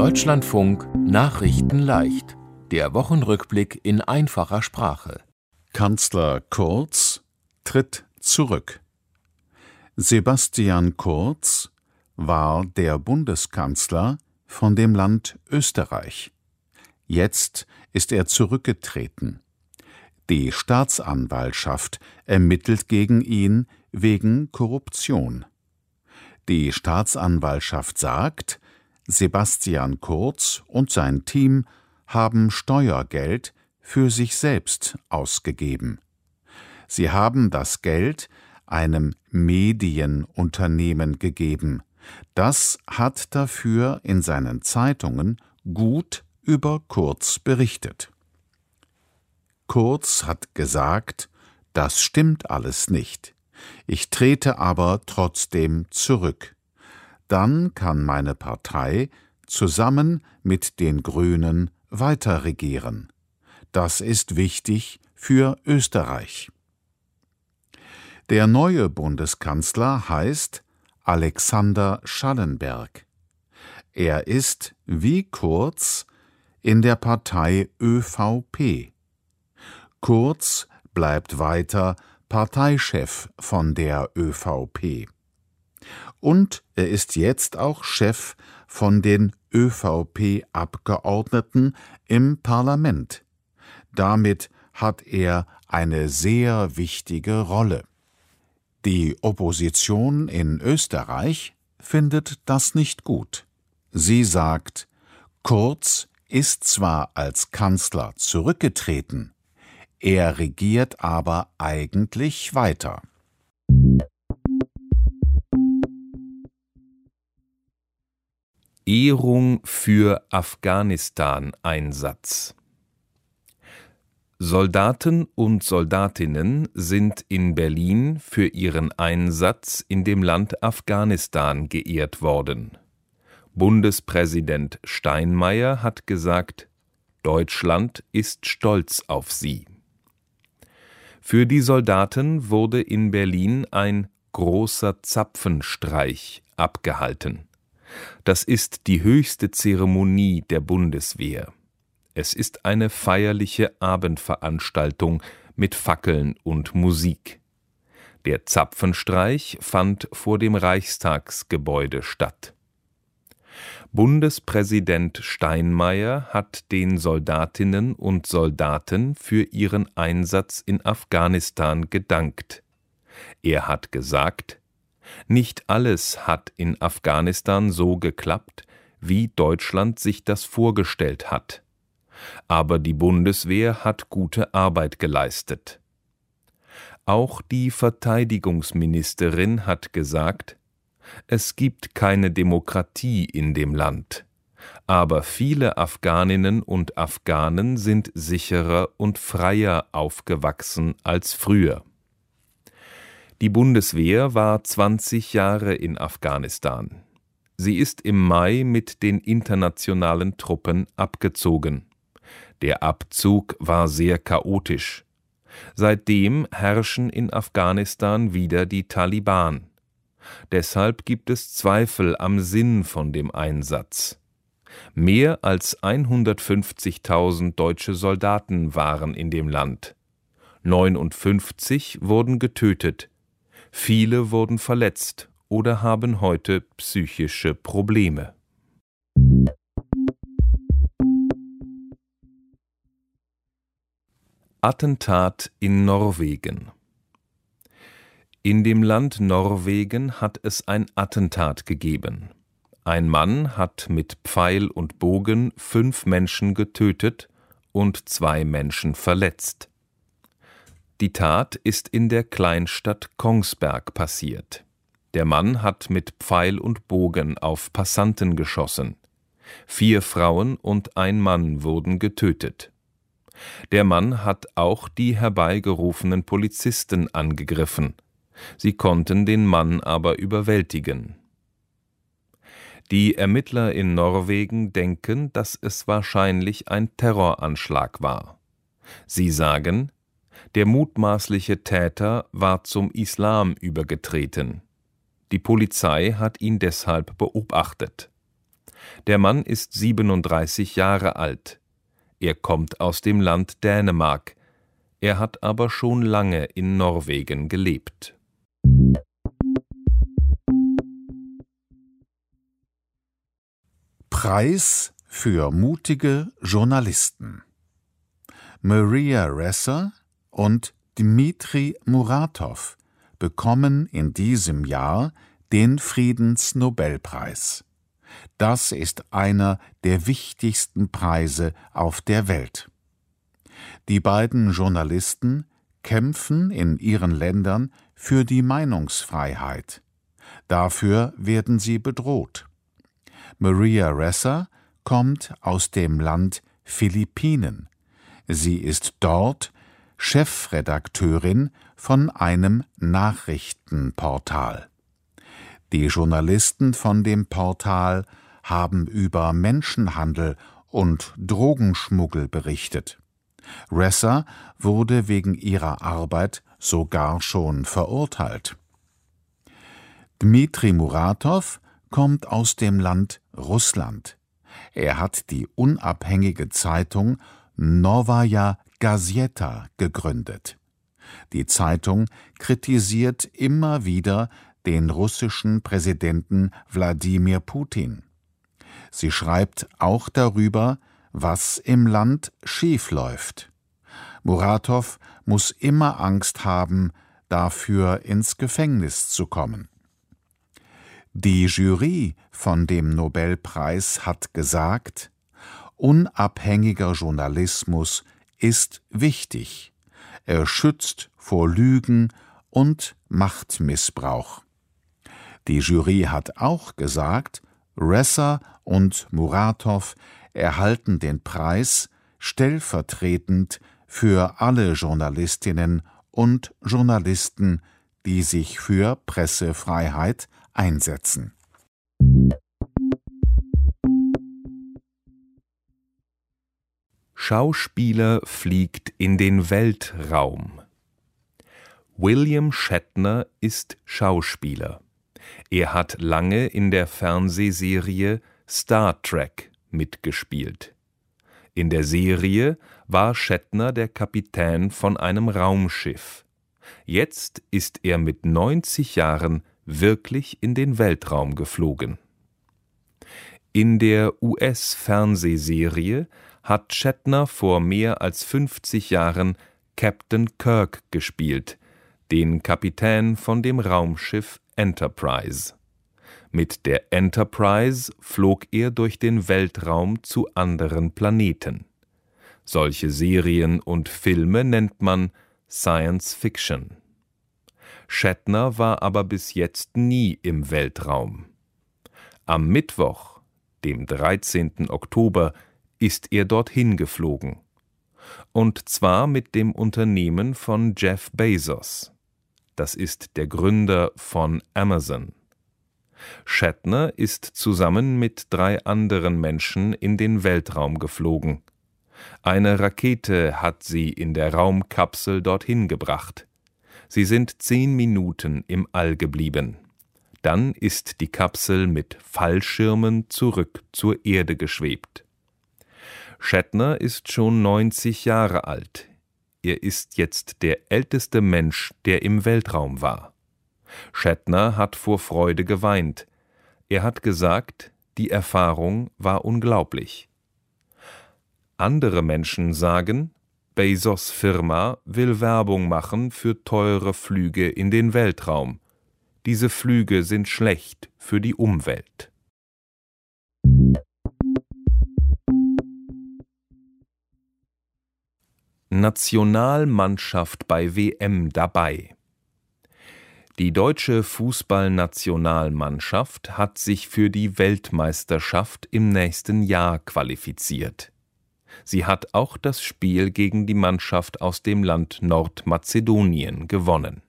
Deutschlandfunk Nachrichten leicht. Der Wochenrückblick in einfacher Sprache. Kanzler Kurz tritt zurück. Sebastian Kurz war der Bundeskanzler von dem Land Österreich. Jetzt ist er zurückgetreten. Die Staatsanwaltschaft ermittelt gegen ihn wegen Korruption. Die Staatsanwaltschaft sagt, Sebastian Kurz und sein Team haben Steuergeld für sich selbst ausgegeben. Sie haben das Geld einem Medienunternehmen gegeben. Das hat dafür in seinen Zeitungen gut über Kurz berichtet. Kurz hat gesagt, das stimmt alles nicht. Ich trete aber trotzdem zurück. Dann kann meine Partei zusammen mit den Grünen weiter regieren. Das ist wichtig für Österreich. Der neue Bundeskanzler heißt Alexander Schallenberg. Er ist, wie Kurz, in der Partei ÖVP. Kurz bleibt weiter Parteichef von der ÖVP. Und er ist jetzt auch Chef von den ÖVP-Abgeordneten im Parlament. Damit hat er eine sehr wichtige Rolle. Die Opposition in Österreich findet das nicht gut. Sie sagt, Kurz ist zwar als Kanzler zurückgetreten, er regiert aber eigentlich weiter. Ehrung für Afghanistan-Einsatz Soldaten und Soldatinnen sind in Berlin für ihren Einsatz in dem Land Afghanistan geehrt worden. Bundespräsident Steinmeier hat gesagt, Deutschland ist stolz auf sie. Für die Soldaten wurde in Berlin ein großer Zapfenstreich abgehalten. Das ist die höchste Zeremonie der Bundeswehr. Es ist eine feierliche Abendveranstaltung mit Fackeln und Musik. Der Zapfenstreich fand vor dem Reichstagsgebäude statt. Bundespräsident Steinmeier hat den Soldatinnen und Soldaten für ihren Einsatz in Afghanistan gedankt. Er hat gesagt, nicht alles hat in Afghanistan so geklappt, wie Deutschland sich das vorgestellt hat. Aber die Bundeswehr hat gute Arbeit geleistet. Auch die Verteidigungsministerin hat gesagt, es gibt keine Demokratie in dem Land. Aber viele Afghaninnen und Afghanen sind sicherer und freier aufgewachsen als früher. Die Bundeswehr war 20 Jahre in Afghanistan. Sie ist im Mai mit den internationalen Truppen abgezogen. Der Abzug war sehr chaotisch. Seitdem herrschen in Afghanistan wieder die Taliban. Deshalb gibt es Zweifel am Sinn von dem Einsatz. Mehr als 150.000 deutsche Soldaten waren in dem Land. 59 wurden getötet, viele wurden verletzt oder haben heute psychische Probleme. Attentat in Norwegen in dem Land Norwegen hat es ein Attentat gegeben. Ein Mann hat mit Pfeil und Bogen fünf Menschen getötet und zwei Menschen verletzt. Die Tat ist in der Kleinstadt Kongsberg passiert. Der Mann hat mit Pfeil und Bogen auf Passanten geschossen. Vier Frauen und ein Mann wurden getötet. Der Mann hat auch die herbeigerufenen Polizisten angegriffen Sie konnten den Mann aber überwältigen. Die Ermittler in Norwegen denken, dass es wahrscheinlich ein Terroranschlag war. Sie sagen, der mutmaßliche Täter war zum Islam übergetreten. Die Polizei hat ihn deshalb beobachtet. Der Mann ist 37 Jahre alt. Er kommt aus dem Land Dänemark. Er hat aber schon lange in Norwegen gelebt. Preis für mutige Journalisten Maria Resser und Dmitri Muratov bekommen in diesem Jahr den Friedensnobelpreis. Das ist einer der wichtigsten Preise auf der Welt. Die beiden Journalisten kämpfen in ihren Ländern für die Meinungsfreiheit. Dafür werden sie bedroht. Maria Ressa kommt aus dem Land Philippinen. Sie ist dort Chefredakteurin von einem Nachrichtenportal. Die Journalisten von dem Portal haben über Menschenhandel und Drogenschmuggel berichtet. Ressa wurde wegen ihrer Arbeit sogar schon verurteilt. Dmitri Muratov kommt aus dem Land Russland. Er hat die unabhängige Zeitung Novaya Gazeta gegründet. Die Zeitung kritisiert immer wieder den russischen Präsidenten Wladimir Putin. Sie schreibt auch darüber, was im Land schiefläuft. Muratow muss immer Angst haben, dafür ins Gefängnis zu kommen. Die Jury von dem Nobelpreis hat gesagt, unabhängiger Journalismus ist wichtig. Er schützt vor Lügen und Machtmissbrauch. Die Jury hat auch gesagt, Ressa und Muratov erhalten den Preis stellvertretend für alle Journalistinnen und Journalisten, die sich für Pressefreiheit einsetzen. Schauspieler fliegt in den Weltraum. William Shatner ist Schauspieler. Er hat lange in der Fernsehserie Star Trek mitgespielt. In der Serie war Shatner der Kapitän von einem Raumschiff. Jetzt ist er mit 90 Jahren wirklich in den Weltraum geflogen. In der US-Fernsehserie hat Shatner vor mehr als 50 Jahren Captain Kirk gespielt, den Kapitän von dem Raumschiff Enterprise. Mit der Enterprise flog er durch den Weltraum zu anderen Planeten. Solche Serien und Filme nennt man Science Fiction. Shatner war aber bis jetzt nie im Weltraum. Am Mittwoch, dem 13. Oktober, ist er dorthin geflogen. Und zwar mit dem Unternehmen von Jeff Bezos das ist der Gründer von Amazon. Shatner ist zusammen mit drei anderen Menschen in den Weltraum geflogen. Eine Rakete hat sie in der Raumkapsel dorthin gebracht. Sie sind zehn Minuten im All geblieben. Dann ist die Kapsel mit Fallschirmen zurück zur Erde geschwebt. Shatner ist schon 90 Jahre alt er ist jetzt der älteste Mensch, der im Weltraum war. Shatner hat vor Freude geweint. Er hat gesagt, die Erfahrung war unglaublich. Andere Menschen sagen, Bezos Firma will Werbung machen für teure Flüge in den Weltraum. Diese Flüge sind schlecht für die Umwelt. Nationalmannschaft bei WM dabei. Die deutsche Fußballnationalmannschaft hat sich für die Weltmeisterschaft im nächsten Jahr qualifiziert. Sie hat auch das Spiel gegen die Mannschaft aus dem Land Nordmazedonien gewonnen